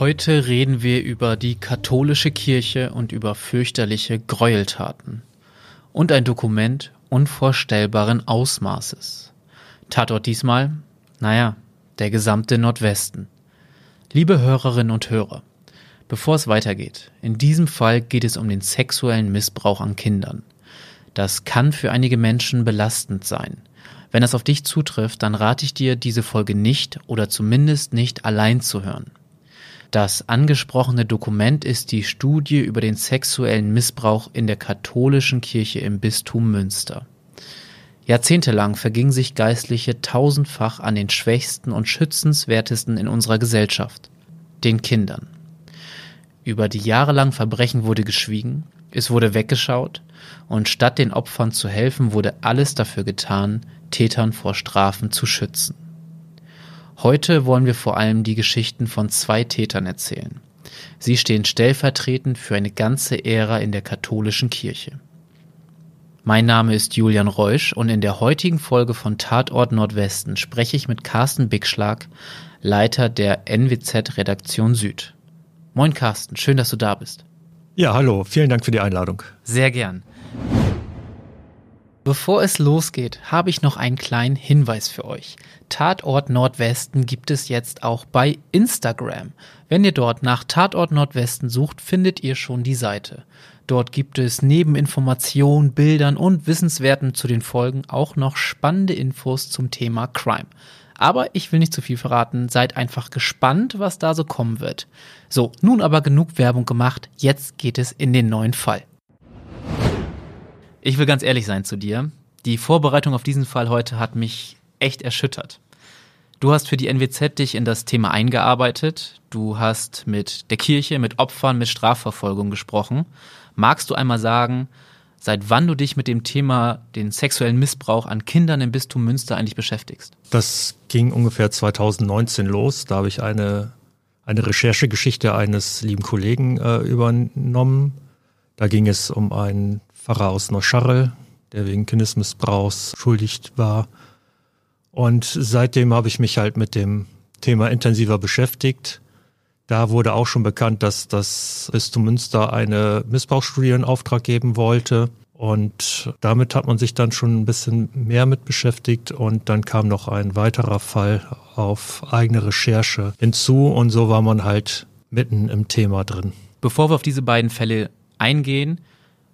Heute reden wir über die katholische Kirche und über fürchterliche Gräueltaten. Und ein Dokument unvorstellbaren Ausmaßes. Tatort diesmal, naja, der gesamte Nordwesten. Liebe Hörerinnen und Hörer, bevor es weitergeht, in diesem Fall geht es um den sexuellen Missbrauch an Kindern. Das kann für einige Menschen belastend sein. Wenn das auf dich zutrifft, dann rate ich dir, diese Folge nicht oder zumindest nicht allein zu hören. Das angesprochene Dokument ist die Studie über den sexuellen Missbrauch in der katholischen Kirche im Bistum Münster. Jahrzehntelang vergingen sich Geistliche tausendfach an den Schwächsten und Schützenswertesten in unserer Gesellschaft, den Kindern. Über die jahrelangen Verbrechen wurde geschwiegen, es wurde weggeschaut, und statt den Opfern zu helfen, wurde alles dafür getan, Tätern vor Strafen zu schützen. Heute wollen wir vor allem die Geschichten von zwei Tätern erzählen. Sie stehen stellvertretend für eine ganze Ära in der katholischen Kirche. Mein Name ist Julian Reusch und in der heutigen Folge von Tatort Nordwesten spreche ich mit Carsten Bigschlag, Leiter der NWZ Redaktion Süd. Moin Carsten, schön, dass du da bist. Ja, hallo, vielen Dank für die Einladung. Sehr gern. Bevor es losgeht, habe ich noch einen kleinen Hinweis für euch. Tatort Nordwesten gibt es jetzt auch bei Instagram. Wenn ihr dort nach Tatort Nordwesten sucht, findet ihr schon die Seite. Dort gibt es neben Informationen, Bildern und Wissenswerten zu den Folgen auch noch spannende Infos zum Thema Crime. Aber ich will nicht zu viel verraten, seid einfach gespannt, was da so kommen wird. So, nun aber genug Werbung gemacht, jetzt geht es in den neuen Fall. Ich will ganz ehrlich sein zu dir. Die Vorbereitung auf diesen Fall heute hat mich echt erschüttert. Du hast für die NWZ dich in das Thema eingearbeitet. Du hast mit der Kirche, mit Opfern, mit Strafverfolgung gesprochen. Magst du einmal sagen, seit wann du dich mit dem Thema den sexuellen Missbrauch an Kindern im Bistum Münster eigentlich beschäftigst? Das ging ungefähr 2019 los. Da habe ich eine, eine Recherchegeschichte eines lieben Kollegen äh, übernommen. Da ging es um einen Pfarrer aus Neuscharrel, der wegen Kindesmissbrauchs schuldig war. Und seitdem habe ich mich halt mit dem Thema intensiver beschäftigt. Da wurde auch schon bekannt, dass das Bistum Münster eine Missbrauchsstudie in Auftrag geben wollte. Und damit hat man sich dann schon ein bisschen mehr mit beschäftigt. Und dann kam noch ein weiterer Fall auf eigene Recherche hinzu. Und so war man halt mitten im Thema drin. Bevor wir auf diese beiden Fälle eingehen,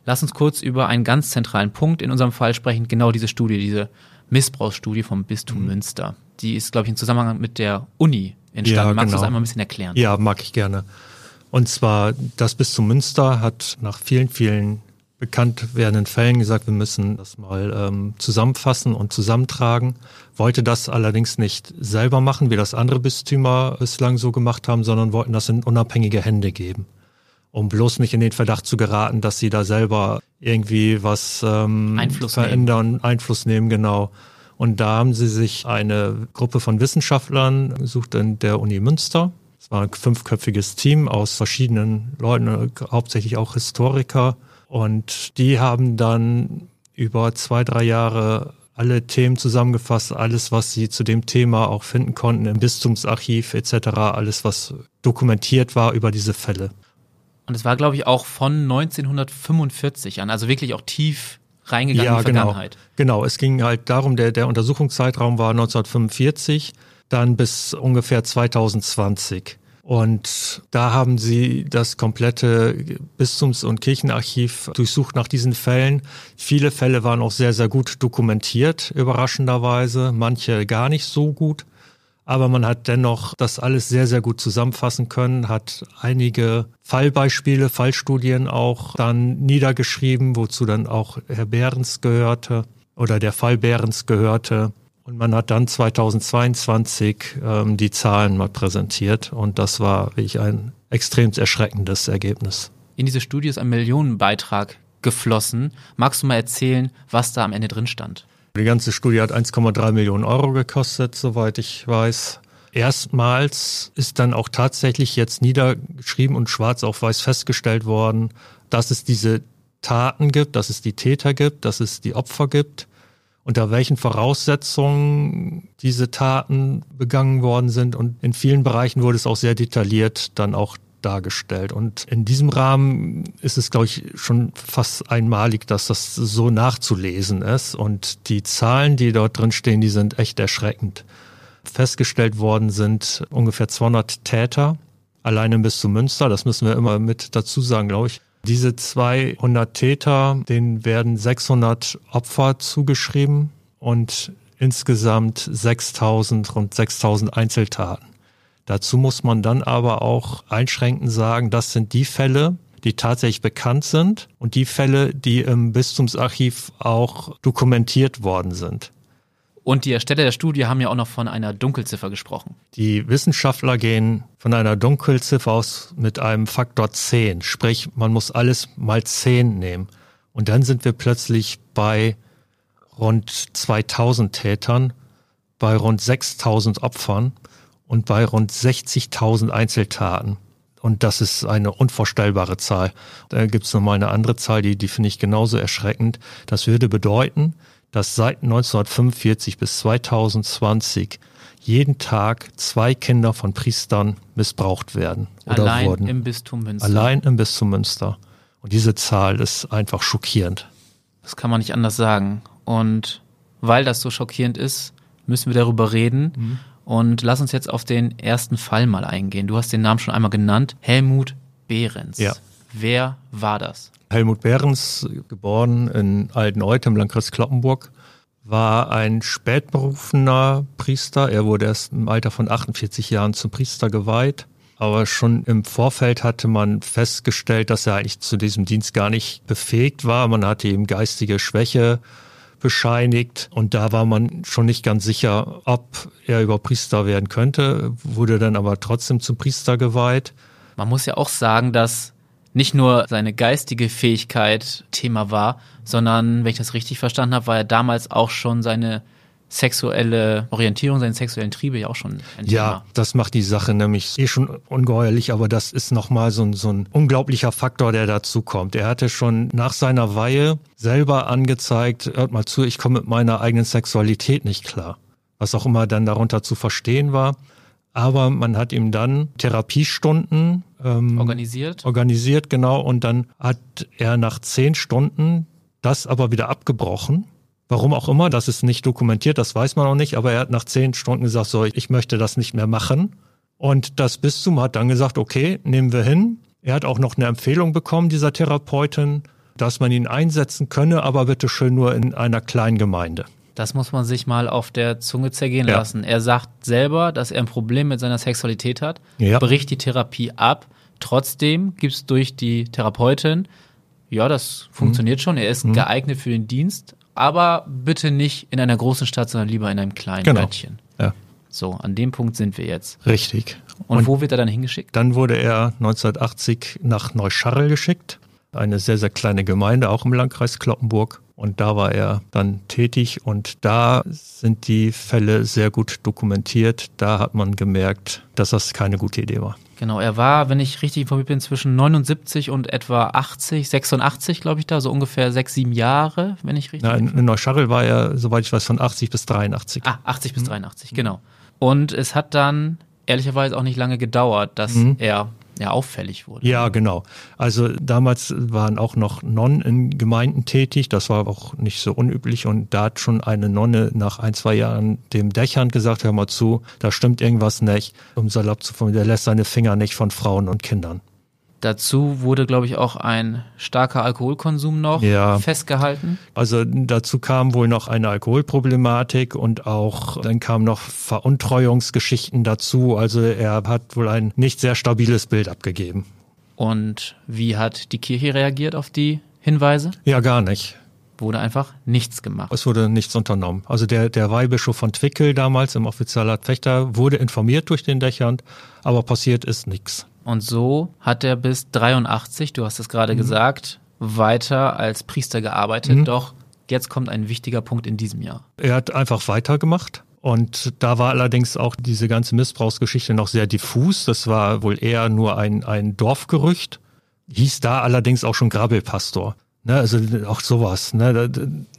Lass uns kurz über einen ganz zentralen Punkt in unserem Fall sprechen, genau diese Studie, diese Missbrauchsstudie vom Bistum mhm. Münster. Die ist, glaube ich, im Zusammenhang mit der Uni entstanden. Ja, Magst genau. du das einmal ein bisschen erklären? Ja, mag ich gerne. Und zwar, das Bistum Münster hat nach vielen, vielen bekannt werdenden Fällen gesagt, wir müssen das mal ähm, zusammenfassen und zusammentragen. Wollte das allerdings nicht selber machen, wie das andere Bistümer bislang so gemacht haben, sondern wollten das in unabhängige Hände geben um bloß nicht in den Verdacht zu geraten, dass sie da selber irgendwie was ähm, Einfluss verändern, nehmen. Einfluss nehmen, genau. Und da haben sie sich eine Gruppe von Wissenschaftlern gesucht in der Uni Münster. Es war ein fünfköpfiges Team aus verschiedenen Leuten, hauptsächlich auch Historiker. Und die haben dann über zwei, drei Jahre alle Themen zusammengefasst, alles, was sie zu dem Thema auch finden konnten im Bistumsarchiv etc., alles, was dokumentiert war über diese Fälle. Und es war, glaube ich, auch von 1945 an, also wirklich auch tief reingegangen ja, in die genau. Vergangenheit. Genau, es ging halt darum, der, der Untersuchungszeitraum war 1945, dann bis ungefähr 2020. Und da haben sie das komplette Bistums- und Kirchenarchiv durchsucht nach diesen Fällen. Viele Fälle waren auch sehr, sehr gut dokumentiert, überraschenderweise, manche gar nicht so gut. Aber man hat dennoch das alles sehr, sehr gut zusammenfassen können, hat einige Fallbeispiele, Fallstudien auch dann niedergeschrieben, wozu dann auch Herr Behrens gehörte oder der Fall Behrens gehörte. Und man hat dann 2022 ähm, die Zahlen mal präsentiert und das war wirklich ein extrem erschreckendes Ergebnis. In diese Studie ist ein Millionenbeitrag geflossen. Magst du mal erzählen, was da am Ende drin stand? Die ganze Studie hat 1,3 Millionen Euro gekostet, soweit ich weiß. Erstmals ist dann auch tatsächlich jetzt niedergeschrieben und schwarz auf weiß festgestellt worden, dass es diese Taten gibt, dass es die Täter gibt, dass es die Opfer gibt unter welchen Voraussetzungen diese Taten begangen worden sind. Und in vielen Bereichen wurde es auch sehr detailliert dann auch dargestellt. Und in diesem Rahmen ist es, glaube ich, schon fast einmalig, dass das so nachzulesen ist. Und die Zahlen, die dort drin stehen, die sind echt erschreckend. Festgestellt worden sind ungefähr 200 Täter, alleine bis zu Münster. Das müssen wir immer mit dazu sagen, glaube ich. Diese 200 Täter, denen werden 600 Opfer zugeschrieben und insgesamt 6000, rund 6000 Einzeltaten. Dazu muss man dann aber auch einschränkend sagen, das sind die Fälle, die tatsächlich bekannt sind und die Fälle, die im Bistumsarchiv auch dokumentiert worden sind. Und die Ersteller der Studie haben ja auch noch von einer Dunkelziffer gesprochen. Die Wissenschaftler gehen von einer Dunkelziffer aus mit einem Faktor 10. Sprich, man muss alles mal 10 nehmen. Und dann sind wir plötzlich bei rund 2000 Tätern, bei rund 6000 Opfern und bei rund 60.000 Einzeltaten. Und das ist eine unvorstellbare Zahl. Da gibt es nochmal eine andere Zahl, die, die finde ich genauso erschreckend. Das würde bedeuten, dass seit 1945 bis 2020 jeden Tag zwei Kinder von Priestern missbraucht werden oder Allein wurden. im Bistum Münster. Allein im Bistum Münster. Und diese Zahl ist einfach schockierend. Das kann man nicht anders sagen. Und weil das so schockierend ist, müssen wir darüber reden. Mhm. Und lass uns jetzt auf den ersten Fall mal eingehen. Du hast den Namen schon einmal genannt. Helmut Behrens. Ja. Wer war das? Helmut Behrens, geboren in Alteneuth im Landkreis Kloppenburg, war ein spätberufener Priester. Er wurde erst im Alter von 48 Jahren zum Priester geweiht. Aber schon im Vorfeld hatte man festgestellt, dass er eigentlich zu diesem Dienst gar nicht befähigt war. Man hatte ihm geistige Schwäche bescheinigt und da war man schon nicht ganz sicher, ob er über Priester werden könnte, wurde dann aber trotzdem zum Priester geweiht. Man muss ja auch sagen, dass nicht nur seine geistige Fähigkeit Thema war, sondern, wenn ich das richtig verstanden habe, war er damals auch schon seine sexuelle Orientierung, seine sexuellen Triebe ja auch schon ein Ja, Thema. das macht die Sache nämlich eh schon ungeheuerlich, aber das ist nochmal so ein, so ein unglaublicher Faktor, der dazu kommt. Er hatte schon nach seiner Weihe selber angezeigt, hört mal zu, ich komme mit meiner eigenen Sexualität nicht klar. Was auch immer dann darunter zu verstehen war. Aber man hat ihm dann Therapiestunden ähm, organisiert. Organisiert, genau. Und dann hat er nach zehn Stunden das aber wieder abgebrochen. Warum auch immer, das ist nicht dokumentiert, das weiß man auch nicht, aber er hat nach zehn Stunden gesagt, so, ich möchte das nicht mehr machen. Und das Bistum hat dann gesagt, okay, nehmen wir hin. Er hat auch noch eine Empfehlung bekommen, dieser Therapeutin, dass man ihn einsetzen könne, aber bitte schön nur in einer kleinen Gemeinde. Das muss man sich mal auf der Zunge zergehen ja. lassen. Er sagt selber, dass er ein Problem mit seiner Sexualität hat, ja. bricht die Therapie ab. Trotzdem gibt es durch die Therapeutin, ja, das funktioniert mhm. schon, er ist mhm. geeignet für den Dienst, aber bitte nicht in einer großen Stadt, sondern lieber in einem kleinen genau. Bettchen. Ja. So, an dem Punkt sind wir jetzt. Richtig. Und, Und wo wird er dann hingeschickt? Dann wurde er 1980 nach Neuscharrel geschickt, eine sehr, sehr kleine Gemeinde, auch im Landkreis Kloppenburg. Und da war er dann tätig und da sind die Fälle sehr gut dokumentiert. Da hat man gemerkt, dass das keine gute Idee war. Genau, er war, wenn ich richtig informiert bin, zwischen 79 und etwa 80, 86, glaube ich, da, so ungefähr sechs, sieben Jahre, wenn ich richtig. Ja, in, in Neuscharrel war er, soweit ich weiß, von 80 bis 83. Ah, 80 bis 83, mhm. genau. Und es hat dann ehrlicherweise auch nicht lange gedauert, dass mhm. er ja auffällig wurde. Ja, genau. Also damals waren auch noch Nonnen in Gemeinden tätig. Das war auch nicht so unüblich. Und da hat schon eine Nonne nach ein, zwei Jahren dem Dächern gesagt, hör mal zu, da stimmt irgendwas nicht. Um salopp zu formulieren, der lässt seine Finger nicht von Frauen und Kindern. Dazu wurde, glaube ich, auch ein starker Alkoholkonsum noch ja. festgehalten. Also dazu kam wohl noch eine Alkoholproblematik und auch dann kamen noch Veruntreuungsgeschichten dazu. Also er hat wohl ein nicht sehr stabiles Bild abgegeben. Und wie hat die Kirche reagiert auf die Hinweise? Ja, gar nicht wurde einfach nichts gemacht. Es wurde nichts unternommen. Also der, der Weihbischof von Twickel damals im Offizierat Fechter wurde informiert durch den Dächern, aber passiert ist nichts. Und so hat er bis 83, du hast es gerade mhm. gesagt, weiter als Priester gearbeitet. Mhm. Doch jetzt kommt ein wichtiger Punkt in diesem Jahr. Er hat einfach weitergemacht. Und da war allerdings auch diese ganze Missbrauchsgeschichte noch sehr diffus. Das war wohl eher nur ein, ein Dorfgerücht. Hieß da allerdings auch schon Grabbelpastor. Ne, also auch sowas. Ne?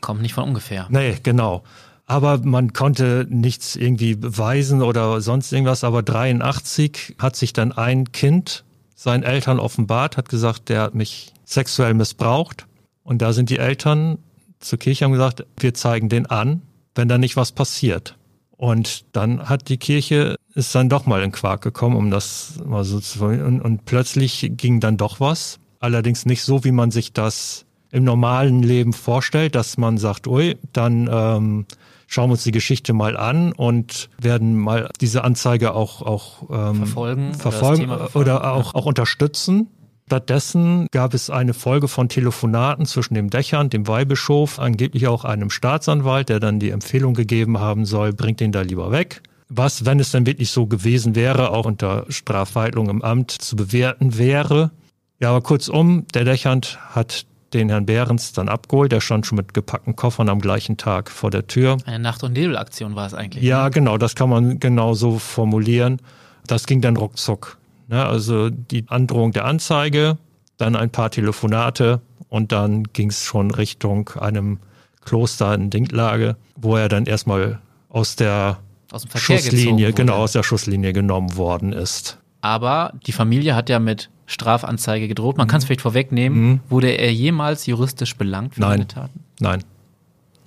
Kommt nicht von ungefähr. Nee, genau. Aber man konnte nichts irgendwie beweisen oder sonst irgendwas. Aber 83 hat sich dann ein Kind seinen Eltern offenbart, hat gesagt, der hat mich sexuell missbraucht. Und da sind die Eltern zur Kirche haben gesagt, wir zeigen den an, wenn da nicht was passiert. Und dann hat die Kirche, ist dann doch mal in Quark gekommen, um das mal so zu, und, und plötzlich ging dann doch was. Allerdings nicht so, wie man sich das im normalen Leben vorstellt, dass man sagt, ui, dann ähm, schauen wir uns die Geschichte mal an und werden mal diese Anzeige auch, auch ähm, verfolgen, verfolgen oder, verfolgen, oder auch, auch unterstützen. Stattdessen gab es eine Folge von Telefonaten zwischen dem Dächern, dem Weihbischof, angeblich auch einem Staatsanwalt, der dann die Empfehlung gegeben haben soll, bringt den da lieber weg. Was, wenn es dann wirklich so gewesen wäre, auch unter Strafweilung im Amt zu bewerten wäre. Ja, aber kurzum, der Dächernd hat den Herrn Behrens dann abgeholt. Der stand schon mit gepackten Koffern am gleichen Tag vor der Tür. Eine Nacht- und Nebelaktion war es eigentlich. Ja, ne? genau, das kann man genau so formulieren. Das ging dann ruckzuck. Ne, also die Androhung der Anzeige, dann ein paar Telefonate und dann ging es schon Richtung einem Kloster in Dinklage, wo er dann erstmal aus der aus Schusslinie, genau, aus der Schusslinie genommen worden ist. Aber die Familie hat ja mit Strafanzeige gedroht. Man mhm. kann es vielleicht vorwegnehmen. Mhm. Wurde er jemals juristisch belangt für Nein. seine Taten? Nein.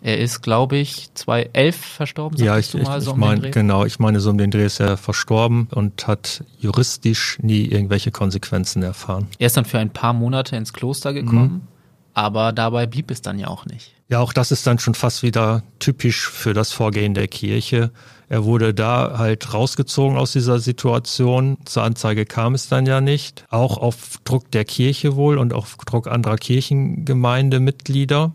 Er ist, glaube ich, 2011 verstorben. Ja, ich, ich, so ich um meine, genau, ich meine, so um den Dreh ist er verstorben und hat juristisch nie irgendwelche Konsequenzen erfahren. Er ist dann für ein paar Monate ins Kloster gekommen, mhm. Aber dabei blieb es dann ja auch nicht. Ja, auch das ist dann schon fast wieder typisch für das Vorgehen der Kirche. Er wurde da halt rausgezogen aus dieser Situation. Zur Anzeige kam es dann ja nicht. Auch auf Druck der Kirche wohl und auf Druck anderer Kirchengemeindemitglieder.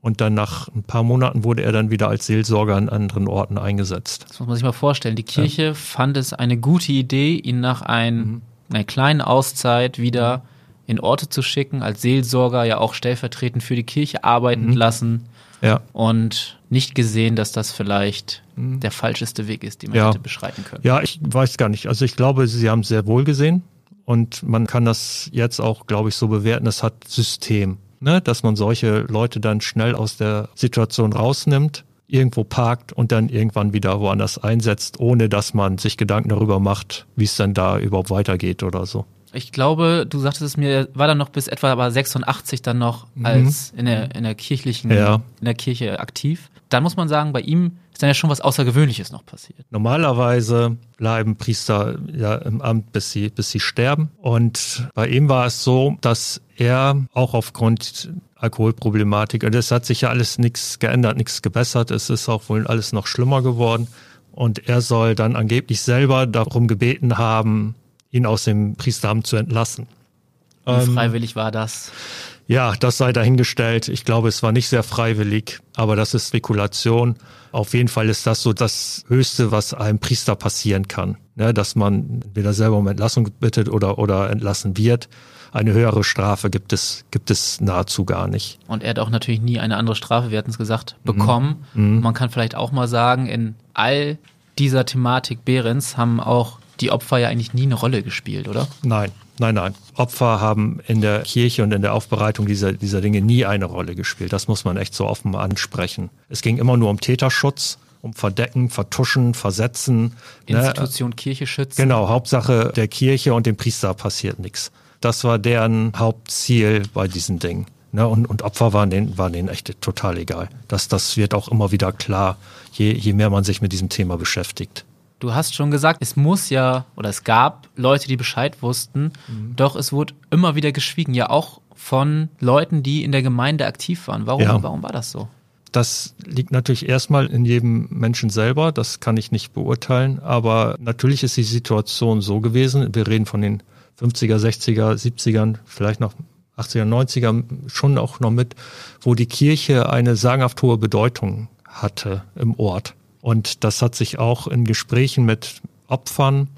Und dann nach ein paar Monaten wurde er dann wieder als Seelsorger an anderen Orten eingesetzt. Das muss man sich mal vorstellen. Die Kirche ja. fand es eine gute Idee, ihn nach ein, mhm. einer kleinen Auszeit wieder in Orte zu schicken, als Seelsorger ja auch stellvertretend für die Kirche arbeiten mhm. lassen. Ja. Und nicht gesehen, dass das vielleicht mhm. der falscheste Weg ist, den man ja. hätte beschreiten können. Ja, ich weiß gar nicht. Also ich glaube, sie haben es sehr wohl gesehen. Und man kann das jetzt auch, glaube ich, so bewerten, es hat System ne, dass man solche Leute dann schnell aus der Situation rausnimmt, irgendwo parkt und dann irgendwann wieder woanders einsetzt, ohne dass man sich Gedanken darüber macht, wie es dann da überhaupt weitergeht oder so. Ich glaube, du sagtest es mir, war dann noch bis etwa aber 86 dann noch mhm. als in der, in der kirchlichen, ja. in der Kirche aktiv. Dann muss man sagen, bei ihm ist dann ja schon was Außergewöhnliches noch passiert. Normalerweise bleiben Priester ja im Amt, bis sie, bis sie sterben. Und bei ihm war es so, dass er auch aufgrund Alkoholproblematik, und es hat sich ja alles nichts geändert, nichts gebessert, es ist auch wohl alles noch schlimmer geworden. Und er soll dann angeblich selber darum gebeten haben, ihn aus dem Priesteramt zu entlassen. Wie ähm, freiwillig war das? Ja, das sei dahingestellt. Ich glaube, es war nicht sehr freiwillig, aber das ist Spekulation. Auf jeden Fall ist das so das Höchste, was einem Priester passieren kann. Ne, dass man entweder selber um Entlassung bittet oder, oder entlassen wird. Eine höhere Strafe gibt es, gibt es nahezu gar nicht. Und er hat auch natürlich nie eine andere Strafe, wir hatten es gesagt, bekommen. Mhm. Man kann vielleicht auch mal sagen, in all dieser Thematik Behrens haben auch die Opfer ja eigentlich nie eine Rolle gespielt, oder? Nein, nein, nein. Opfer haben in der Kirche und in der Aufbereitung dieser, dieser Dinge nie eine Rolle gespielt. Das muss man echt so offen ansprechen. Es ging immer nur um Täterschutz um Verdecken, Vertuschen, Versetzen. Ne? Institution ne? Kirche schützen. Genau, Hauptsache der Kirche und dem Priester passiert nichts. Das war deren Hauptziel bei diesen Dingen. Ne? Und, und Opfer waren denen, waren denen echt total egal. Das, das wird auch immer wieder klar, je, je mehr man sich mit diesem Thema beschäftigt. Du hast schon gesagt, es muss ja, oder es gab Leute, die Bescheid wussten, mhm. doch es wurde immer wieder geschwiegen, ja auch von Leuten, die in der Gemeinde aktiv waren. Warum, ja. warum war das so? Das liegt natürlich erstmal in jedem Menschen selber, das kann ich nicht beurteilen, aber natürlich ist die Situation so gewesen, wir reden von den 50er, 60er, 70ern, vielleicht noch 80er, 90er schon auch noch mit, wo die Kirche eine sagenhaft hohe Bedeutung hatte im Ort. Und das hat sich auch in Gesprächen mit Opfern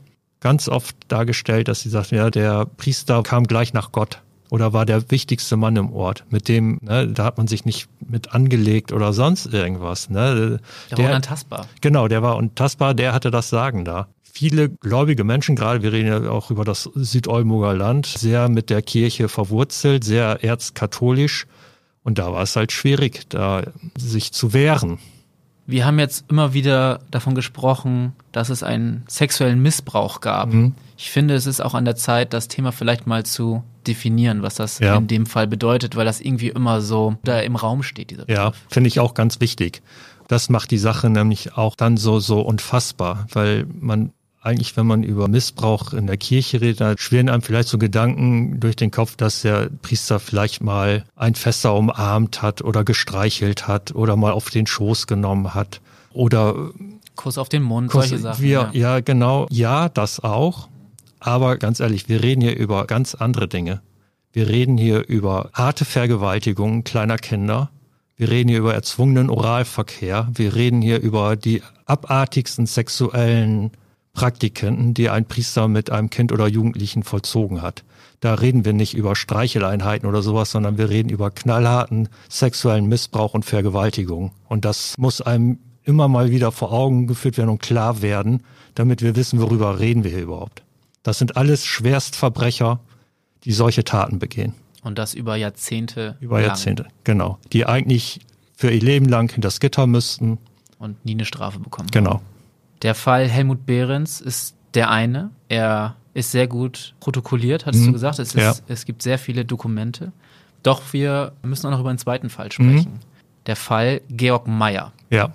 ganz oft dargestellt, dass sie sagten, ja, der Priester kam gleich nach Gott oder war der wichtigste Mann im Ort. Mit dem, ne, da hat man sich nicht mit angelegt oder sonst irgendwas. Ne. Der, der war unantastbar. Genau, der war untastbar, der hatte das Sagen da. Viele gläubige Menschen, gerade wir reden ja auch über das Südolmuger Land, sehr mit der Kirche verwurzelt, sehr erzkatholisch Und da war es halt schwierig, da sich zu wehren. Wir haben jetzt immer wieder davon gesprochen, dass es einen sexuellen Missbrauch gab. Mhm. Ich finde, es ist auch an der Zeit, das Thema vielleicht mal zu definieren, was das ja. in dem Fall bedeutet, weil das irgendwie immer so da im Raum steht, dieser Begriff. Ja, finde ich auch ganz wichtig. Das macht die Sache nämlich auch dann so, so unfassbar, weil man eigentlich, wenn man über Missbrauch in der Kirche redet, da schwirren einem vielleicht so Gedanken durch den Kopf, dass der Priester vielleicht mal ein Fässer umarmt hat oder gestreichelt hat oder mal auf den Schoß genommen hat oder Kuss auf den Mund, Kuss, solche Sachen. Wir, ja. ja, genau. Ja, das auch. Aber ganz ehrlich, wir reden hier über ganz andere Dinge. Wir reden hier über harte Vergewaltigungen kleiner Kinder. Wir reden hier über erzwungenen Oralverkehr. Wir reden hier über die abartigsten sexuellen Praktiken, die ein Priester mit einem Kind oder Jugendlichen vollzogen hat. Da reden wir nicht über Streicheleinheiten oder sowas, sondern wir reden über knallharten sexuellen Missbrauch und Vergewaltigung. Und das muss einem immer mal wieder vor Augen geführt werden und klar werden, damit wir wissen, worüber reden wir hier überhaupt. Das sind alles Schwerstverbrecher, die solche Taten begehen. Und das über Jahrzehnte. Über lang. Jahrzehnte, genau. Die eigentlich für ihr Leben lang hinter das Gitter müssten. Und nie eine Strafe bekommen. Genau. Der Fall Helmut Behrens ist der eine. Er ist sehr gut protokolliert, hattest mhm. du gesagt. Es, ist, ja. es gibt sehr viele Dokumente. Doch wir müssen auch noch über einen zweiten Fall sprechen. Mhm. Der Fall Georg Meyer. Ja.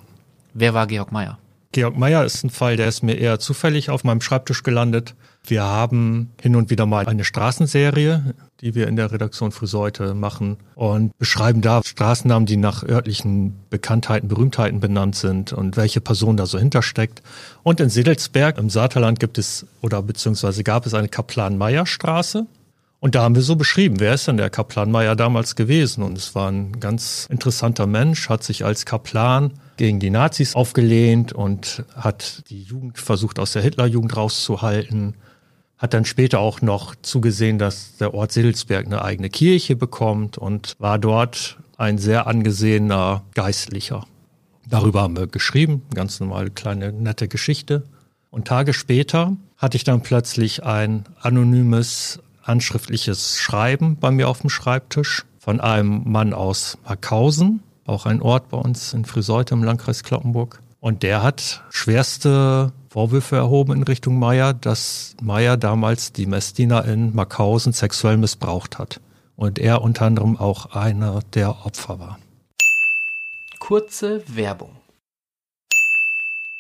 Wer war Georg Meyer? Georg Meyer ist ein Fall, der ist mir eher zufällig auf meinem Schreibtisch gelandet. Wir haben hin und wieder mal eine Straßenserie, die wir in der Redaktion Friseute machen und beschreiben da Straßennamen, die nach örtlichen Bekanntheiten, Berühmtheiten benannt sind und welche Person da so hintersteckt. Und in Sedelsberg im Saterland gibt es oder beziehungsweise gab es eine Kaplan-Meyer-Straße. Und da haben wir so beschrieben, wer ist denn der Kaplan Meyer damals gewesen? Und es war ein ganz interessanter Mensch, hat sich als Kaplan gegen die Nazis aufgelehnt und hat die Jugend versucht, aus der Hitlerjugend rauszuhalten hat dann später auch noch zugesehen, dass der Ort Siddelsberg eine eigene Kirche bekommt und war dort ein sehr angesehener Geistlicher. Darüber haben wir geschrieben, ganz normal kleine nette Geschichte. Und Tage später hatte ich dann plötzlich ein anonymes handschriftliches Schreiben bei mir auf dem Schreibtisch von einem Mann aus Markhausen, auch ein Ort bei uns in Friseute im Landkreis Kloppenburg. Und der hat schwerste Vorwürfe erhoben in Richtung Meyer, dass Meyer damals die Messdiener in Markhausen sexuell missbraucht hat. Und er unter anderem auch einer der Opfer war. Kurze Werbung.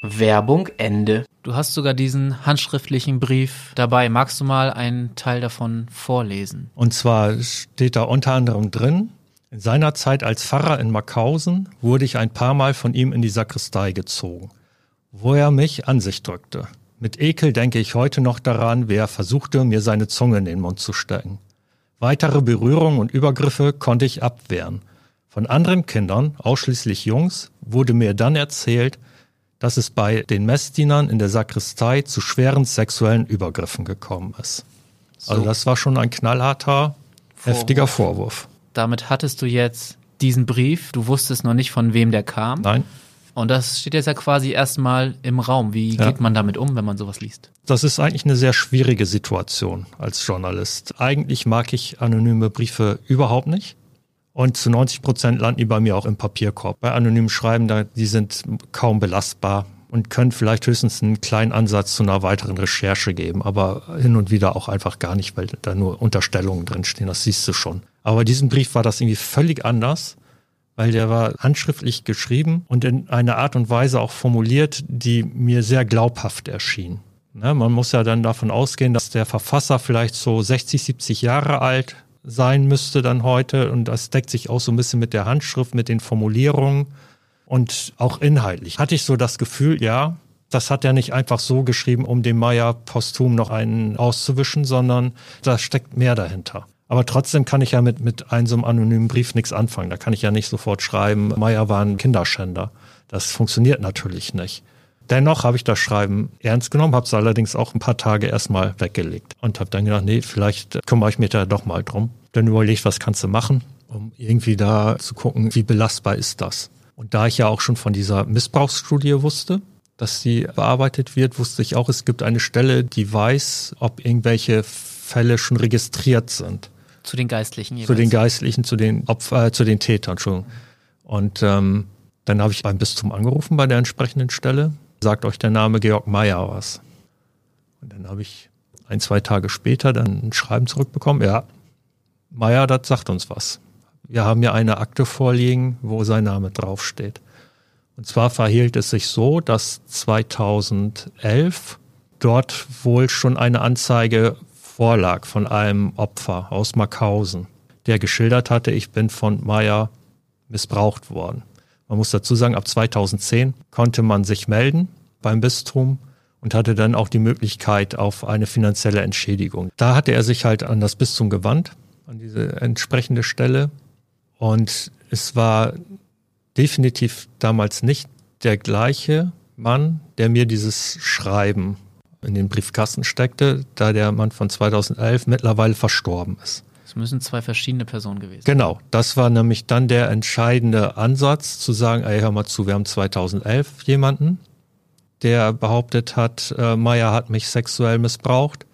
Werbung Ende. Du hast sogar diesen handschriftlichen Brief dabei. Magst du mal einen Teil davon vorlesen? Und zwar steht da unter anderem drin, in seiner Zeit als Pfarrer in Markhausen wurde ich ein paar Mal von ihm in die Sakristei gezogen, wo er mich an sich drückte. Mit Ekel denke ich heute noch daran, wie er versuchte, mir seine Zunge in den Mund zu stecken. Weitere Berührungen und Übergriffe konnte ich abwehren. Von anderen Kindern, ausschließlich Jungs, wurde mir dann erzählt, dass es bei den Messdienern in der Sakristei zu schweren sexuellen Übergriffen gekommen ist. So. Also das war schon ein knallharter, Vorwurf. heftiger Vorwurf. Damit hattest du jetzt diesen Brief, du wusstest noch nicht, von wem der kam. Nein. Und das steht jetzt ja quasi erstmal im Raum. Wie ja. geht man damit um, wenn man sowas liest? Das ist eigentlich eine sehr schwierige Situation als Journalist. Eigentlich mag ich anonyme Briefe überhaupt nicht. Und zu 90 Prozent landen die bei mir auch im Papierkorb. Bei anonymen Schreiben, da, die sind kaum belastbar und können vielleicht höchstens einen kleinen Ansatz zu einer weiteren Recherche geben, aber hin und wieder auch einfach gar nicht, weil da nur Unterstellungen drinstehen, das siehst du schon. Aber diesen Brief war das irgendwie völlig anders, weil der war handschriftlich geschrieben und in einer Art und Weise auch formuliert, die mir sehr glaubhaft erschien. Ne, man muss ja dann davon ausgehen, dass der Verfasser vielleicht so 60, 70 Jahre alt sein müsste dann heute und das deckt sich auch so ein bisschen mit der Handschrift, mit den Formulierungen und auch inhaltlich hatte ich so das Gefühl, ja, das hat er nicht einfach so geschrieben, um dem Meier posthum noch einen auszuwischen, sondern da steckt mehr dahinter. Aber trotzdem kann ich ja mit, mit einem so einem anonymen Brief nichts anfangen. Da kann ich ja nicht sofort schreiben, Meier war ein Kinderschänder. Das funktioniert natürlich nicht. Dennoch habe ich das Schreiben ernst genommen, habe es allerdings auch ein paar Tage erstmal weggelegt und habe dann gedacht, nee, vielleicht kümmere ich mich da doch mal drum. Dann überlegt, was kannst du machen, um irgendwie da zu gucken, wie belastbar ist das. Und da ich ja auch schon von dieser Missbrauchsstudie wusste, dass sie bearbeitet wird, wusste ich auch, es gibt eine Stelle, die weiß, ob irgendwelche Fälle schon registriert sind. Zu den Geistlichen jeweils. Zu den Geistlichen, zu den Opfer, äh, zu den Tätern, Entschuldigung. Und ähm, dann habe ich beim Bistum angerufen bei der entsprechenden Stelle. Sagt euch der Name Georg Meyer was. Und dann habe ich ein, zwei Tage später dann ein Schreiben zurückbekommen. Ja, Meyer, das sagt uns was. Wir haben ja eine Akte vorliegen, wo sein Name draufsteht. Und zwar verhielt es sich so, dass 2011 dort wohl schon eine Anzeige vorlag von einem Opfer aus Markhausen, der geschildert hatte, ich bin von Meyer missbraucht worden. Man muss dazu sagen, ab 2010 konnte man sich melden beim Bistum und hatte dann auch die Möglichkeit auf eine finanzielle Entschädigung. Da hatte er sich halt an das Bistum gewandt, an diese entsprechende Stelle. Und es war definitiv damals nicht der gleiche Mann, der mir dieses Schreiben in den Briefkasten steckte, da der Mann von 2011 mittlerweile verstorben ist. Es müssen zwei verschiedene Personen gewesen sein. Genau, das war nämlich dann der entscheidende Ansatz, zu sagen, ey, hör mal zu, wir haben 2011 jemanden, der behauptet hat, äh, Meier hat mich sexuell missbraucht.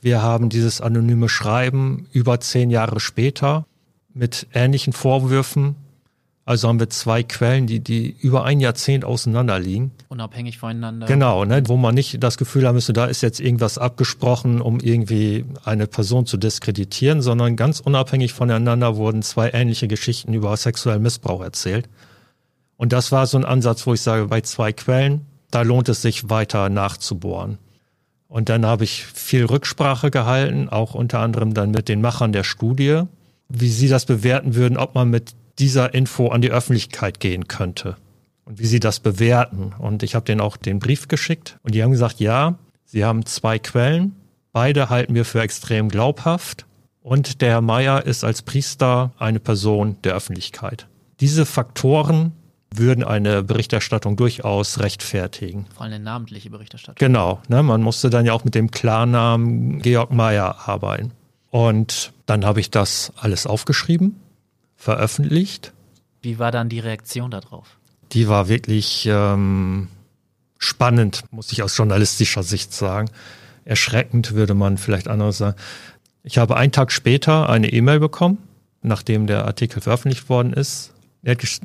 Wir haben dieses anonyme Schreiben über zehn Jahre später mit ähnlichen Vorwürfen also haben wir zwei Quellen, die, die über ein Jahrzehnt auseinander liegen. Unabhängig voneinander. Genau, ne, wo man nicht das Gefühl haben müsste, da ist jetzt irgendwas abgesprochen, um irgendwie eine Person zu diskreditieren, sondern ganz unabhängig voneinander wurden zwei ähnliche Geschichten über sexuellen Missbrauch erzählt. Und das war so ein Ansatz, wo ich sage, bei zwei Quellen, da lohnt es sich weiter nachzubohren. Und dann habe ich viel Rücksprache gehalten, auch unter anderem dann mit den Machern der Studie, wie sie das bewerten würden, ob man mit dieser Info an die Öffentlichkeit gehen könnte und wie sie das bewerten. Und ich habe denen auch den Brief geschickt und die haben gesagt, ja, sie haben zwei Quellen, beide halten wir für extrem glaubhaft und der Herr Meier ist als Priester eine Person der Öffentlichkeit. Diese Faktoren würden eine Berichterstattung durchaus rechtfertigen. Vor allem eine namentliche Berichterstattung. Genau, ne, man musste dann ja auch mit dem Klarnamen Georg Meier arbeiten. Und dann habe ich das alles aufgeschrieben veröffentlicht. Wie war dann die Reaktion darauf? Die war wirklich ähm, spannend, muss ich aus journalistischer Sicht sagen. Erschreckend würde man vielleicht anders sagen. Ich habe einen Tag später eine E-Mail bekommen, nachdem der Artikel veröffentlicht worden ist. Er hat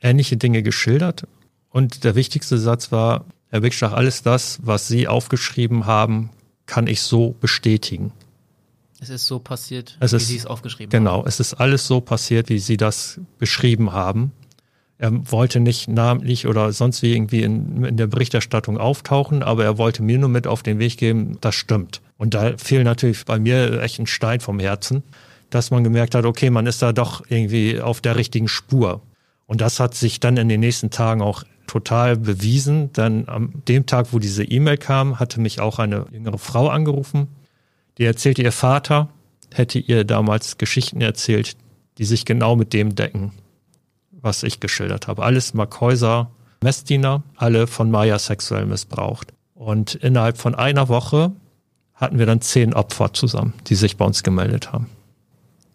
ähnliche Dinge geschildert und der wichtigste Satz war, Herr Bickstach, alles das, was Sie aufgeschrieben haben, kann ich so bestätigen. Es ist so passiert, es wie ist, Sie es aufgeschrieben genau, haben. Genau, es ist alles so passiert, wie Sie das beschrieben haben. Er wollte nicht namentlich oder sonst wie irgendwie in, in der Berichterstattung auftauchen, aber er wollte mir nur mit auf den Weg geben, das stimmt. Und da fiel natürlich bei mir echt ein Stein vom Herzen, dass man gemerkt hat, okay, man ist da doch irgendwie auf der richtigen Spur. Und das hat sich dann in den nächsten Tagen auch total bewiesen, denn am dem Tag, wo diese E-Mail kam, hatte mich auch eine jüngere Frau angerufen, die erzählte, ihr Vater hätte ihr damals Geschichten erzählt, die sich genau mit dem decken, was ich geschildert habe. Alles Markhäuser, Messdiener, alle von Maya sexuell missbraucht. Und innerhalb von einer Woche hatten wir dann zehn Opfer zusammen, die sich bei uns gemeldet haben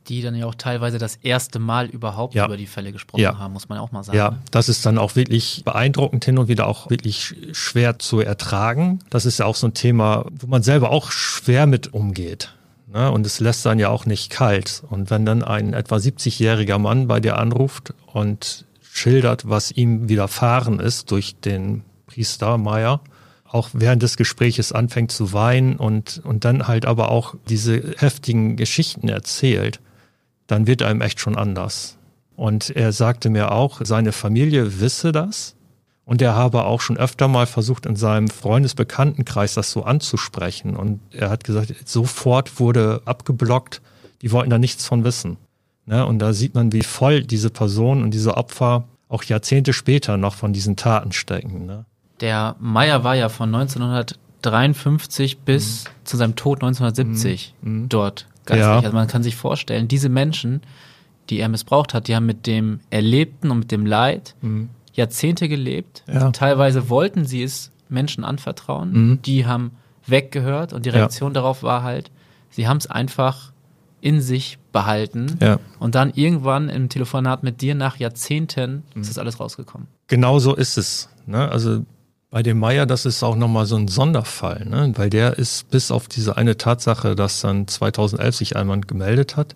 die dann ja auch teilweise das erste Mal überhaupt ja. über die Fälle gesprochen ja. haben, muss man auch mal sagen. Ja, das ist dann auch wirklich beeindruckend hin und wieder auch wirklich schwer zu ertragen. Das ist ja auch so ein Thema, wo man selber auch schwer mit umgeht. Ne? Und es lässt dann ja auch nicht kalt. Und wenn dann ein etwa 70-jähriger Mann bei dir anruft und schildert, was ihm widerfahren ist durch den Priester Meier, auch während des Gespräches anfängt zu weinen und, und dann halt aber auch diese heftigen Geschichten erzählt, dann wird einem echt schon anders. Und er sagte mir auch, seine Familie wisse das und er habe auch schon öfter mal versucht, in seinem Freundesbekanntenkreis das so anzusprechen. Und er hat gesagt, sofort wurde abgeblockt, die wollten da nichts von wissen. Ne? Und da sieht man, wie voll diese Person und diese Opfer auch Jahrzehnte später noch von diesen Taten stecken. Ne? Der Meier war ja von 1953 bis mhm. zu seinem Tod 1970 mhm. dort geistlich. Ja. Also man kann sich vorstellen, diese Menschen, die er missbraucht hat, die haben mit dem Erlebten und mit dem Leid mhm. Jahrzehnte gelebt. Ja. Teilweise wollten sie es Menschen anvertrauen. Mhm. Die haben weggehört und die Reaktion ja. darauf war halt, sie haben es einfach in sich behalten ja. und dann irgendwann im Telefonat mit dir nach Jahrzehnten mhm. ist das alles rausgekommen. Genau so ist es. Ne? Also Bei dem Meier, das ist auch nochmal so ein Sonderfall, ne? weil der ist bis auf diese eine Tatsache, dass dann 2011 sich einmal gemeldet hat,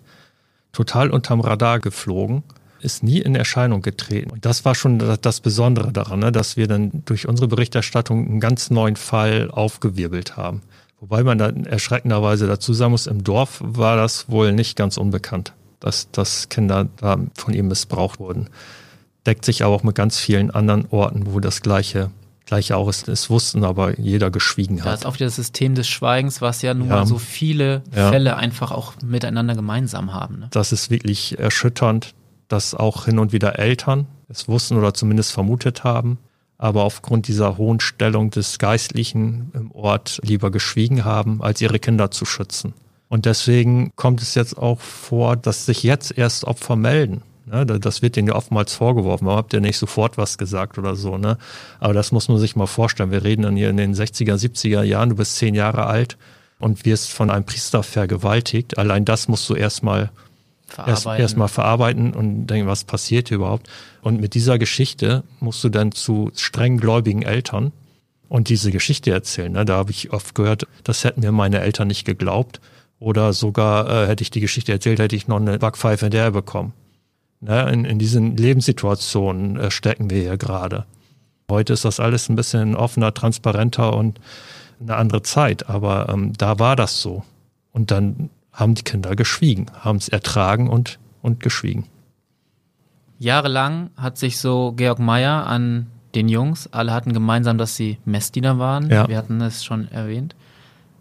total unterm Radar geflogen, ist nie in Erscheinung getreten. Und das war schon das Besondere daran, ne? dass wir dann durch unsere Berichterstattung einen ganz neuen Fall aufgewirbelt haben. Wobei man dann erschreckenderweise dazu sagen muss, im Dorf war das wohl nicht ganz unbekannt, dass, dass Kinder da von ihm missbraucht wurden. Deckt sich aber auch mit ganz vielen anderen Orten, wo das gleiche gleich auch es, es wussten, aber jeder geschwiegen hat. Da ist auch wieder das System des Schweigens, was ja nun ja. mal so viele ja. Fälle einfach auch miteinander gemeinsam haben. Ne? Das ist wirklich erschütternd, dass auch hin und wieder Eltern es wussten oder zumindest vermutet haben, aber aufgrund dieser hohen Stellung des Geistlichen im Ort lieber geschwiegen haben, als ihre Kinder zu schützen. Und deswegen kommt es jetzt auch vor, dass sich jetzt erst Opfer melden. Ne? Das wird denen ja oftmals vorgeworfen. Warum habt ihr nicht sofort was gesagt oder so? Ne? Aber das muss man sich mal vorstellen. Wir reden dann hier in den 60er, 70er Jahren. Du bist zehn Jahre alt und wirst von einem Priester vergewaltigt. Allein das musst du erstmal verarbeiten. Erst, verarbeiten und denken, was passiert hier überhaupt? Und mit dieser Geschichte musst du dann zu streng gläubigen Eltern und diese Geschichte erzählen. Ne? Da habe ich oft gehört, das hätten mir meine Eltern nicht geglaubt. Oder sogar äh, hätte ich die Geschichte erzählt, hätte ich noch eine Backpfeife in der bekommen. Ne, in, in diesen Lebenssituationen äh, stecken wir hier gerade. Heute ist das alles ein bisschen offener, transparenter und eine andere Zeit, aber ähm, da war das so. Und dann haben die Kinder geschwiegen, haben es ertragen und, und geschwiegen. Jahrelang hat sich so Georg Meyer an den Jungs, alle hatten gemeinsam, dass sie Messdiener waren, ja. wir hatten es schon erwähnt,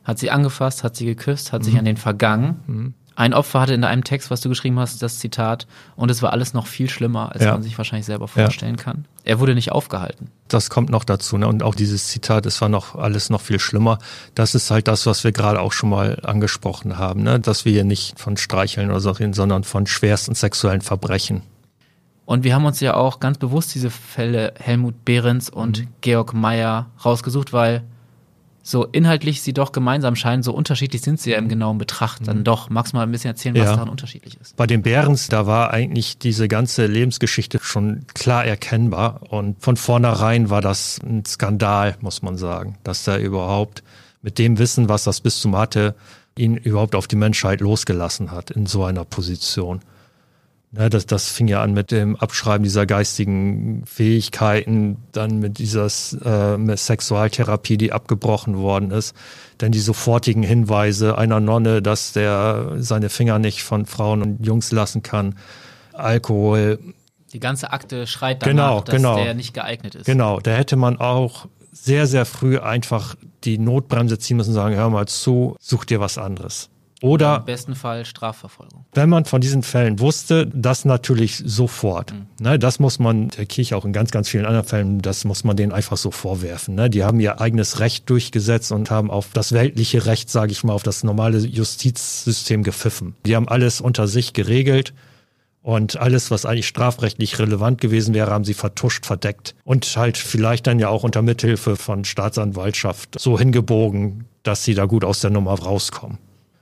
hat sie angefasst, hat sie geküsst, hat mhm. sich an den vergangen. Mhm. Ein Opfer hatte in einem Text, was du geschrieben hast, das Zitat, und es war alles noch viel schlimmer, als ja. man sich wahrscheinlich selber vorstellen ja. kann. Er wurde nicht aufgehalten. Das kommt noch dazu, ne? Und auch dieses Zitat, es war noch alles noch viel schlimmer. Das ist halt das, was wir gerade auch schon mal angesprochen haben, ne? Dass wir hier nicht von Streicheln oder so reden, sondern von schwersten sexuellen Verbrechen. Und wir haben uns ja auch ganz bewusst diese Fälle Helmut Behrens und mhm. Georg Meyer rausgesucht, weil so inhaltlich sie doch gemeinsam scheinen, so unterschiedlich sind sie ja im genauen Betracht dann mhm. doch. Magst du mal ein bisschen erzählen, was ja. daran unterschiedlich ist? Bei den Behrens, da war eigentlich diese ganze Lebensgeschichte schon klar erkennbar und von vornherein war das ein Skandal, muss man sagen, dass er überhaupt mit dem Wissen, was das bis zum hatte, ihn überhaupt auf die Menschheit losgelassen hat in so einer Position. Ne, das, das fing ja an mit dem Abschreiben dieser geistigen Fähigkeiten, dann mit dieser äh, mit Sexualtherapie, die abgebrochen worden ist, dann die sofortigen Hinweise einer Nonne, dass der seine Finger nicht von Frauen und Jungs lassen kann, Alkohol. Die ganze Akte schreit danach, genau, dass genau. der nicht geeignet ist. Genau, da hätte man auch sehr, sehr früh einfach die Notbremse ziehen müssen und sagen, hör mal zu, such dir was anderes. Oder im besten Fall Strafverfolgung. Wenn man von diesen Fällen wusste, das natürlich sofort. Mhm. Ne, das muss man der Kirche auch in ganz, ganz vielen anderen Fällen, das muss man denen einfach so vorwerfen. Ne? Die haben ihr eigenes Recht durchgesetzt und haben auf das weltliche Recht, sage ich mal, auf das normale Justizsystem gepfiffen. Die haben alles unter sich geregelt. Und alles, was eigentlich strafrechtlich relevant gewesen wäre, haben sie vertuscht, verdeckt und halt vielleicht dann ja auch unter Mithilfe von Staatsanwaltschaft so hingebogen, dass sie da gut aus der Nummer rauskommen.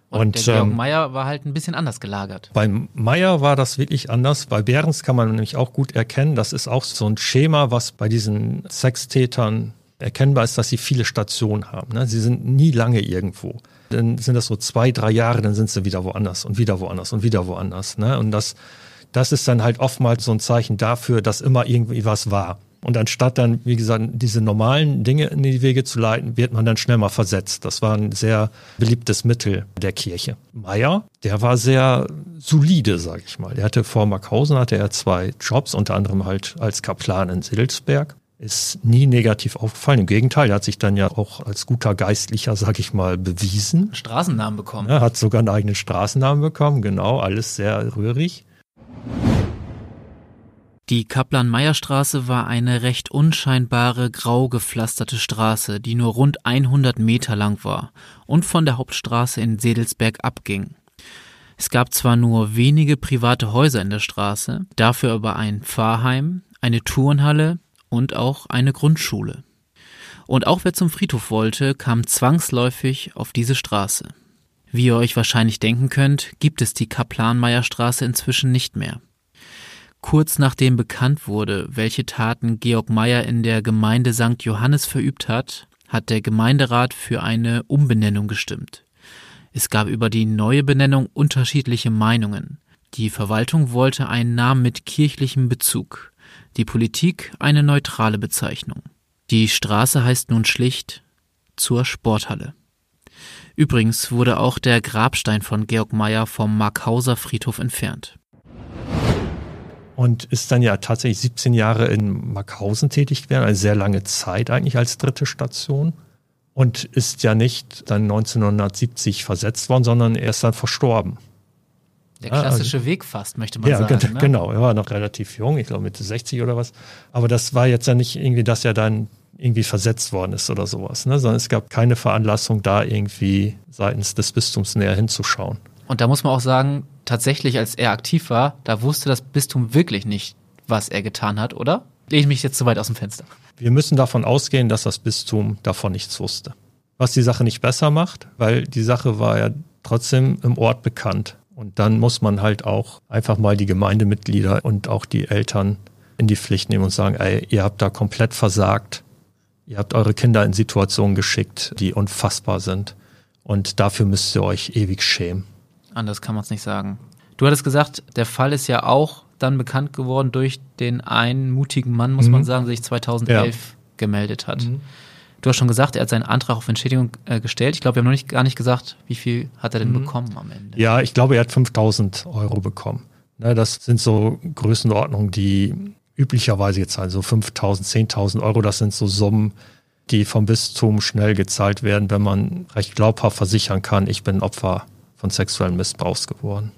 Und, und der Georg ähm, Meyer war halt ein bisschen anders gelagert. Bei Meyer war das wirklich anders. Bei Behrens kann man nämlich auch gut erkennen, das ist auch so ein Schema, was bei diesen Sextätern erkennbar ist, dass sie viele Stationen haben. Ne? Sie sind nie lange irgendwo. Dann sind das so zwei, drei Jahre, dann sind sie wieder woanders und wieder woanders und wieder woanders. Ne? Und das, das ist dann halt oftmals so ein Zeichen dafür, dass immer irgendwie was war. Und anstatt dann, wie gesagt, diese normalen Dinge in die Wege zu leiten, wird man dann schnell mal versetzt. Das war ein sehr beliebtes Mittel der Kirche. Meyer, der war sehr solide, sag ich mal. Der hatte vor Markhausen hatte er zwei Jobs, unter anderem halt als Kaplan in Siddelsberg. Ist nie negativ aufgefallen. Im Gegenteil, er hat sich dann ja auch als guter Geistlicher, sag ich mal, bewiesen. Straßennamen bekommen. Er hat sogar einen eigenen Straßennamen bekommen, genau, alles sehr rührig. Die Kaplan-Meyer-Straße war eine recht unscheinbare, grau gepflasterte Straße, die nur rund 100 Meter lang war und von der Hauptstraße in Sedelsberg abging. Es gab zwar nur wenige private Häuser in der Straße, dafür aber ein Pfarrheim, eine Turnhalle und auch eine Grundschule. Und auch wer zum Friedhof wollte, kam zwangsläufig auf diese Straße. Wie ihr euch wahrscheinlich denken könnt, gibt es die Kaplan-Meyer-Straße inzwischen nicht mehr. Kurz nachdem bekannt wurde, welche Taten Georg Meyer in der Gemeinde St. Johannes verübt hat, hat der Gemeinderat für eine Umbenennung gestimmt. Es gab über die neue Benennung unterschiedliche Meinungen. Die Verwaltung wollte einen Namen mit kirchlichem Bezug, die Politik eine neutrale Bezeichnung. Die Straße heißt nun schlicht zur Sporthalle. Übrigens wurde auch der Grabstein von Georg Meyer vom Markhauser Friedhof entfernt. Und ist dann ja tatsächlich 17 Jahre in Markhausen tätig gewesen, eine sehr lange Zeit eigentlich als dritte Station. Und ist ja nicht dann 1970 versetzt worden, sondern er ist dann verstorben. Der klassische also, Weg fast, möchte man ja, sagen. Ja, ne? genau. Er war noch relativ jung, ich glaube Mitte 60 oder was. Aber das war jetzt ja nicht irgendwie, dass er dann irgendwie versetzt worden ist oder sowas, ne? sondern es gab keine Veranlassung, da irgendwie seitens des Bistums näher hinzuschauen. Und da muss man auch sagen, tatsächlich, als er aktiv war, da wusste das Bistum wirklich nicht, was er getan hat, oder? Lege ich mich jetzt zu weit aus dem Fenster. Wir müssen davon ausgehen, dass das Bistum davon nichts wusste. Was die Sache nicht besser macht, weil die Sache war ja trotzdem im Ort bekannt. Und dann muss man halt auch einfach mal die Gemeindemitglieder und auch die Eltern in die Pflicht nehmen und sagen, ey, ihr habt da komplett versagt. Ihr habt eure Kinder in Situationen geschickt, die unfassbar sind. Und dafür müsst ihr euch ewig schämen. Anders kann man es nicht sagen. Du hattest gesagt, der Fall ist ja auch dann bekannt geworden durch den einen mutigen Mann, muss mhm. man sagen, der sich 2011 ja. gemeldet hat. Mhm. Du hast schon gesagt, er hat seinen Antrag auf Entschädigung äh, gestellt. Ich glaube, wir haben noch nicht, gar nicht gesagt, wie viel hat er denn mhm. bekommen am Ende. Ja, ich glaube, er hat 5000 Euro bekommen. Ne, das sind so Größenordnungen, die üblicherweise jetzt also 5000, 10.000 Euro, das sind so Summen, die vom Bistum schnell gezahlt werden, wenn man recht glaubhaft versichern kann, ich bin Opfer von sexuellen Missbrauchs geworden.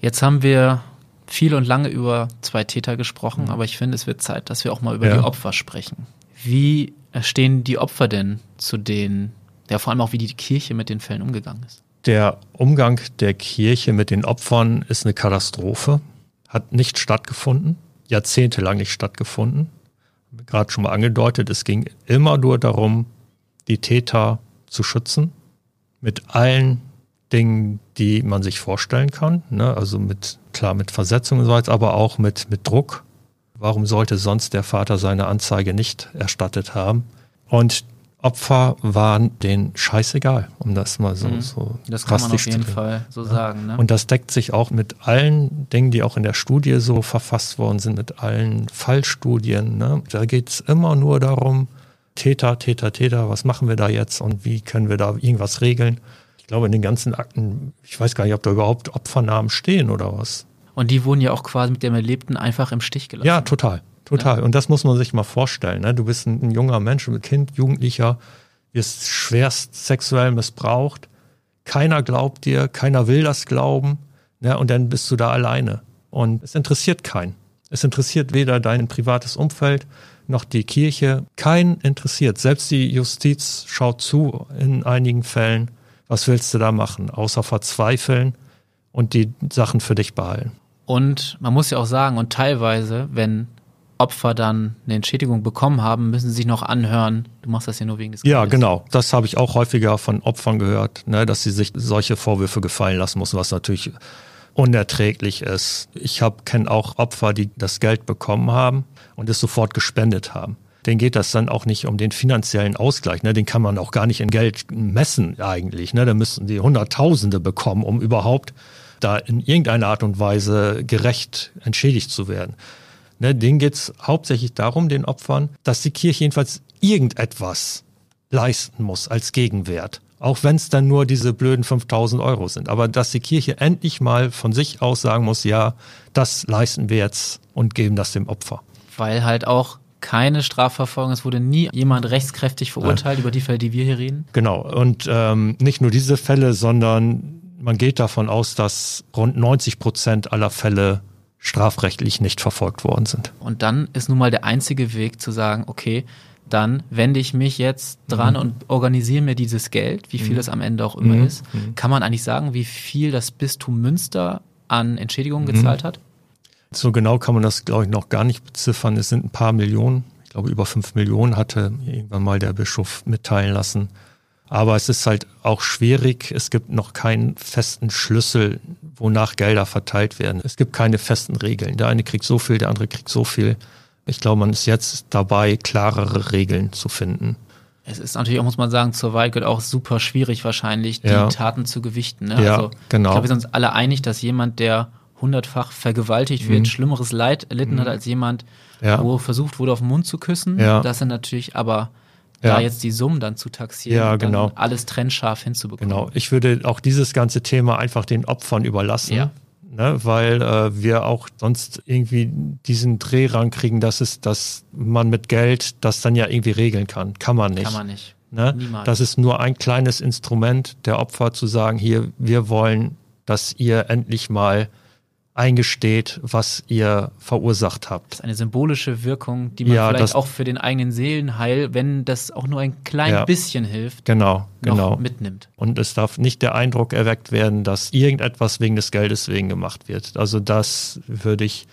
Jetzt haben wir viel und lange über zwei Täter gesprochen, mhm. aber ich finde, es wird Zeit, dass wir auch mal über ja. die Opfer sprechen. Wie stehen die Opfer denn zu den, ja vor allem auch wie die Kirche mit den Fällen umgegangen ist? Der Umgang der Kirche mit den Opfern ist eine Katastrophe, hat nicht stattgefunden, jahrzehntelang nicht stattgefunden. Gerade schon mal angedeutet, es ging immer nur darum, die Täter zu schützen, mit allen Dingen, die man sich vorstellen kann. Ne? Also mit, klar, mit Versetzung und so weiter, aber auch mit, mit Druck. Warum sollte sonst der Vater seine Anzeige nicht erstattet haben? Und Opfer waren denen scheißegal, um das mal so, mhm. so Das kann man auf jeden Fall so ja. sagen. Ne? Und das deckt sich auch mit allen Dingen, die auch in der Studie so verfasst worden sind, mit allen Fallstudien. Ne? Da geht es immer nur darum, Täter, Täter, Täter, was machen wir da jetzt und wie können wir da irgendwas regeln? Glaube, in den ganzen Akten, ich weiß gar nicht, ob da überhaupt Opfernamen stehen oder was. Und die wurden ja auch quasi mit dem Erlebten einfach im Stich gelassen. Ja, total. Total. Ja. Und das muss man sich mal vorstellen. Ne? Du bist ein, ein junger Mensch, ein Kind, Jugendlicher, wirst schwerst sexuell missbraucht. Keiner glaubt dir, keiner will das glauben. Ne? Und dann bist du da alleine. Und es interessiert keinen. Es interessiert weder dein privates Umfeld noch die Kirche. Keinen interessiert. Selbst die Justiz schaut zu in einigen Fällen was willst du da machen, außer verzweifeln und die Sachen für dich behalten? Und man muss ja auch sagen, und teilweise, wenn Opfer dann eine Entschädigung bekommen haben, müssen sie sich noch anhören, du machst das ja nur wegen des Geldes. Ja, genau. Das habe ich auch häufiger von Opfern gehört, ne, dass sie sich solche Vorwürfe gefallen lassen müssen, was natürlich unerträglich ist. Ich kenne auch Opfer, die das Geld bekommen haben und es sofort gespendet haben denen geht das dann auch nicht um den finanziellen Ausgleich. Ne? Den kann man auch gar nicht in Geld messen eigentlich. Ne? Da müssten die Hunderttausende bekommen, um überhaupt da in irgendeiner Art und Weise gerecht entschädigt zu werden. Ne? Denen geht es hauptsächlich darum, den Opfern, dass die Kirche jedenfalls irgendetwas leisten muss als Gegenwert. Auch wenn es dann nur diese blöden 5000 Euro sind. Aber dass die Kirche endlich mal von sich aus sagen muss, ja, das leisten wir jetzt und geben das dem Opfer. Weil halt auch keine Strafverfolgung, es wurde nie jemand rechtskräftig verurteilt ja. über die Fälle, die wir hier reden. Genau, und ähm, nicht nur diese Fälle, sondern man geht davon aus, dass rund 90 Prozent aller Fälle strafrechtlich nicht verfolgt worden sind. Und dann ist nun mal der einzige Weg zu sagen, okay, dann wende ich mich jetzt dran mhm. und organisiere mir dieses Geld, wie viel mhm. es am Ende auch immer mhm. ist. Mhm. Kann man eigentlich sagen, wie viel das Bistum Münster an Entschädigungen mhm. gezahlt hat? So genau kann man das, glaube ich, noch gar nicht beziffern. Es sind ein paar Millionen. Ich glaube, über fünf Millionen hatte irgendwann mal der Bischof mitteilen lassen. Aber es ist halt auch schwierig. Es gibt noch keinen festen Schlüssel, wonach Gelder verteilt werden. Es gibt keine festen Regeln. Der eine kriegt so viel, der andere kriegt so viel. Ich glaube, man ist jetzt dabei, klarere Regeln zu finden. Es ist natürlich auch, muss man sagen, zur Wahl gehört auch super schwierig wahrscheinlich, die ja. Taten zu gewichten. Ne? Ja, also, genau. Ich glaube, wir sind uns alle einig, dass jemand, der hundertfach vergewaltigt wird, mhm. schlimmeres Leid erlitten mhm. hat als jemand, ja. wo versucht wurde, auf den Mund zu küssen. Ja. Das sind natürlich aber ja. da jetzt die Summen dann zu taxieren ja, genau. alles trennscharf hinzubekommen. Genau. Ich würde auch dieses ganze Thema einfach den Opfern überlassen. Ja. Ne, weil äh, wir auch sonst irgendwie diesen Dreh rankriegen, dass es, dass man mit Geld das dann ja irgendwie regeln kann. Kann man nicht. Kann man nicht. Ne? Niemals. Das ist nur ein kleines Instrument der Opfer zu sagen, hier, wir wollen, dass ihr endlich mal eingesteht, was ihr verursacht habt. Das ist eine symbolische Wirkung, die man ja, vielleicht auch für den eigenen Seelenheil, wenn das auch nur ein klein ja, bisschen hilft, genau, genau. mitnimmt. Und es darf nicht der Eindruck erweckt werden, dass irgendetwas wegen des Geldes wegen gemacht wird. Also das würde ich.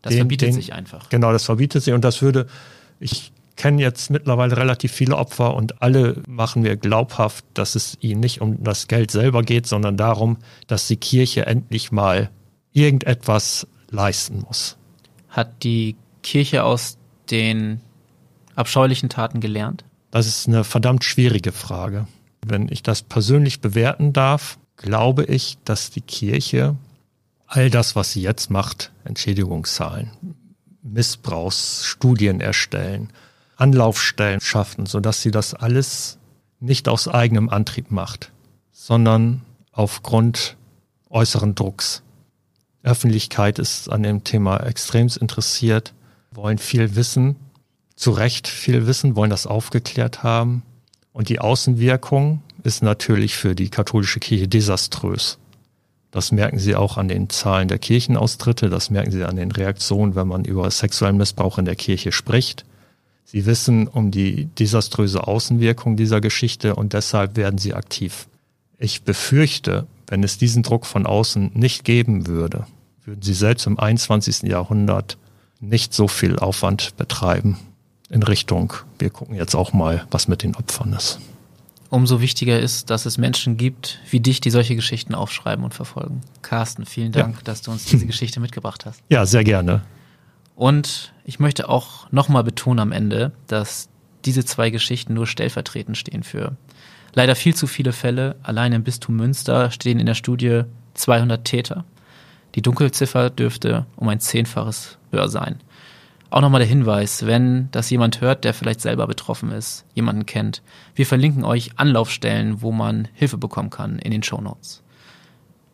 Das den, verbietet den, sich einfach. Genau, das verbietet sich und das würde, ich kenne jetzt mittlerweile relativ viele Opfer und alle machen mir glaubhaft, dass es ihnen nicht um das Geld selber geht, sondern darum, dass die Kirche endlich mal irgendetwas leisten muss. Hat die Kirche aus den abscheulichen Taten gelernt? Das ist eine verdammt schwierige Frage. Wenn ich das persönlich bewerten darf, glaube ich, dass die Kirche all das, was sie jetzt macht, Entschädigungszahlen, Missbrauchsstudien erstellen, Anlaufstellen schaffen, sodass sie das alles nicht aus eigenem Antrieb macht, sondern aufgrund äußeren Drucks. Öffentlichkeit ist an dem Thema extremst interessiert, wollen viel wissen, zu Recht viel wissen, wollen das aufgeklärt haben. Und die Außenwirkung ist natürlich für die katholische Kirche desaströs. Das merken Sie auch an den Zahlen der Kirchenaustritte, das merken Sie an den Reaktionen, wenn man über sexuellen Missbrauch in der Kirche spricht. Sie wissen um die desaströse Außenwirkung dieser Geschichte und deshalb werden sie aktiv. Ich befürchte, wenn es diesen Druck von außen nicht geben würde, würden sie selbst im 21. Jahrhundert nicht so viel Aufwand betreiben in Richtung, wir gucken jetzt auch mal, was mit den Opfern ist. Umso wichtiger ist, dass es Menschen gibt wie dich, die solche Geschichten aufschreiben und verfolgen. Carsten, vielen Dank, ja. dass du uns diese Geschichte mitgebracht hast. Ja, sehr gerne. Und ich möchte auch nochmal betonen am Ende, dass diese zwei Geschichten nur stellvertretend stehen für leider viel zu viele Fälle. Allein im Bistum Münster stehen in der Studie 200 Täter. Die Dunkelziffer dürfte um ein Zehnfaches höher sein. Auch nochmal der Hinweis, wenn das jemand hört, der vielleicht selber betroffen ist, jemanden kennt. Wir verlinken euch Anlaufstellen, wo man Hilfe bekommen kann in den Show Notes.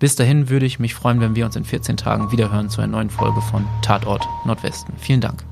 Bis dahin würde ich mich freuen, wenn wir uns in 14 Tagen wiederhören zu einer neuen Folge von Tatort Nordwesten. Vielen Dank.